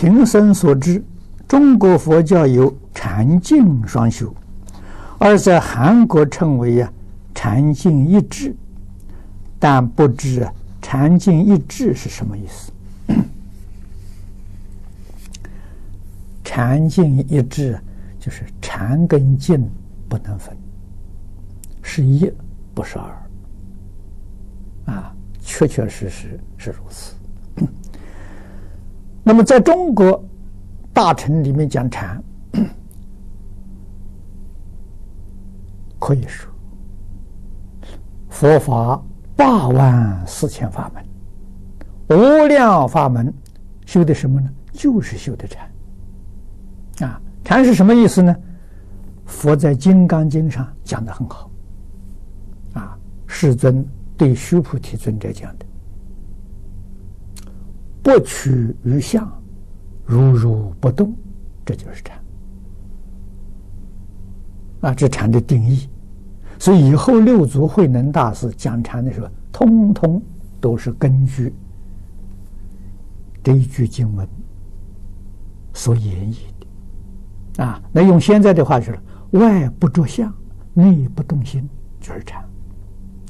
贫僧所知，中国佛教有禅净双修，而在韩国称为呀禅净一致，但不知禅净一致是什么意思？禅净一致就是禅跟净不能分，是一不是二，啊，确确实实是如此。那么，在中国大乘里面讲禅，可以说佛法八万四千法门，无量法门，修的什么呢？就是修的禅。啊，禅是什么意思呢？佛在《金刚经》上讲的很好。啊，世尊对须菩提尊者讲的。不取于相，如如不动，这就是禅。啊，这禅的定义。所以以后六祖慧能大师讲禅的时候，通通都是根据这一句经文所演绎的。啊，那用现在的话说，外不着相，内不动心，就是禅。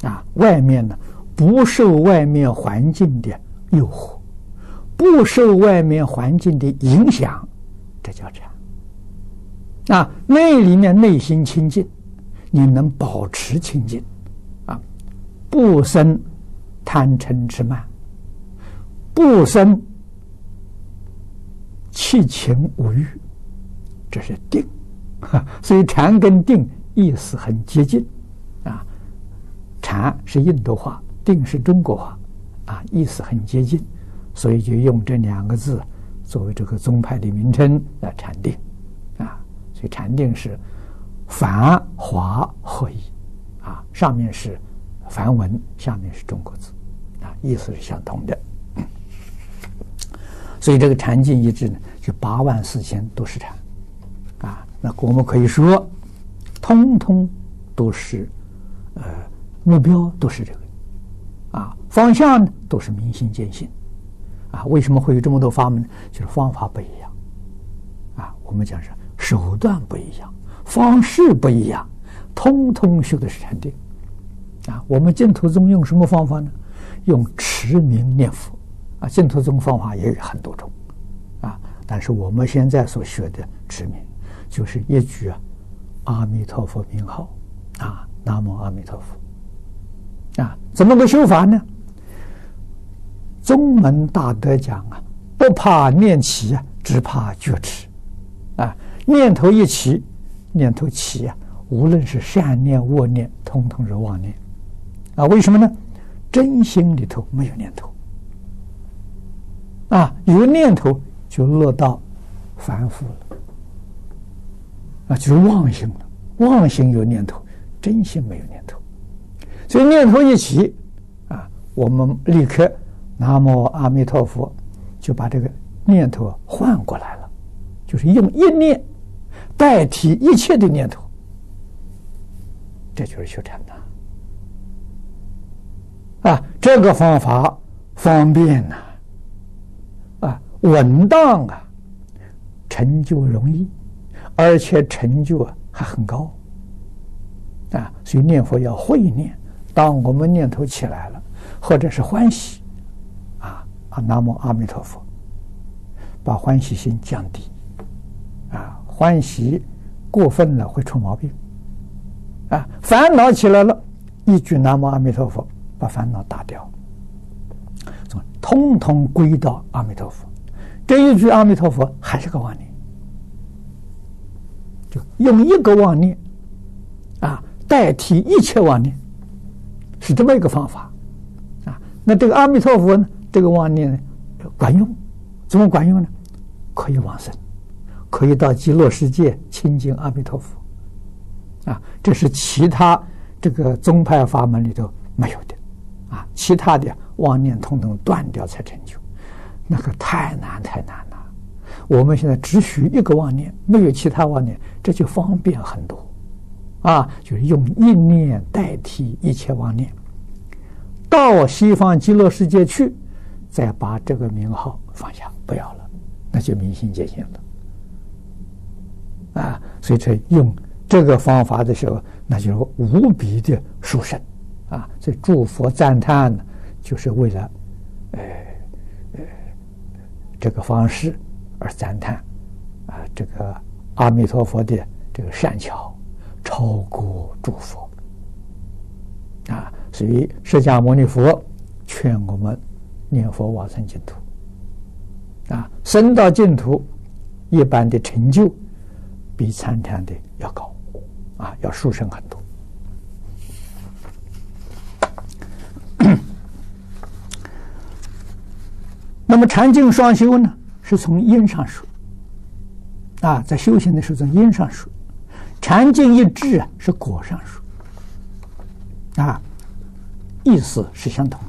啊，外面呢，不受外面环境的诱惑。不受外面环境的影响，这叫禅。啊，内里面内心清净，你能保持清净，啊，不生贪嗔痴慢，不生七情五欲，这是定。所以禅跟定意思很接近，啊，禅是印度话，定是中国话，啊，意思很接近。所以就用这两个字作为这个宗派的名称来禅定，啊，所以禅定是梵华合一，啊，上面是梵文，下面是中国字，啊，意思是相同的。所以这个禅净一致呢，就八万四千都是禅，啊，那我们可以说，通通都是，呃，目标都是这个，啊，方向呢都是明心见性。啊，为什么会有这么多法门？就是方法不一样，啊，我们讲是手段不一样，方式不一样，通通修的是禅定，啊，我们净土宗用什么方法呢？用持名念佛，啊，净土宗方法也有很多种，啊，但是我们现在所学的持名，就是一句啊，阿弥陀佛名号，啊，南无阿弥陀佛，啊，怎么个修法呢？宗门大德讲啊，不怕念起啊，只怕觉迟啊。念头一起，念头起啊，无论是善念恶念，通通是妄念啊。为什么呢？真心里头没有念头啊，有念头就落到凡夫了啊，就是妄心了。妄心有念头，真心没有念头，所以念头一起啊，我们立刻。南无阿弥陀佛，就把这个念头换过来了，就是用一念代替一切的念头，这就是修禅呐。啊，这个方法方便呐，啊，稳当啊，成就容易，而且成就啊还很高。啊，所以念佛要会念，当我们念头起来了，或者是欢喜。南无阿弥陀佛，把欢喜心降低，啊，欢喜过分了会出毛病，啊，烦恼起来了，一句南无阿弥陀佛，把烦恼打掉，通通归到阿弥陀佛，这一句阿弥陀佛还是个妄念，就用一个妄念，啊，代替一切妄念，是这么一个方法，啊，那这个阿弥陀佛呢？这个妄念呢，管用，怎么管用呢？可以往生，可以到极乐世界亲近阿弥陀佛，啊，这是其他这个宗派法门里头没有的，啊，其他的妄念统统断掉才成就，那个太难太难了。我们现在只许一个妄念，没有其他妄念，这就方便很多，啊，就是用一念代替一切妄念，到西方极乐世界去。再把这个名号放下，不要了，那就明心见性了。啊，所以说用这个方法的时候，那就无比的殊胜啊！所以诸佛赞叹呢，就是为了呃呃这个方式而赞叹啊，这个阿弥陀佛的这个善巧超过诸佛啊！所以释迦牟尼佛劝我们念佛往生净土啊，生到净土，一般的成就比参禅的要高。啊，要殊胜很多。那么禅净双修呢，是从因上说。啊，在修行的时候从因上说，禅净一致啊，是果上说。啊，意思是相同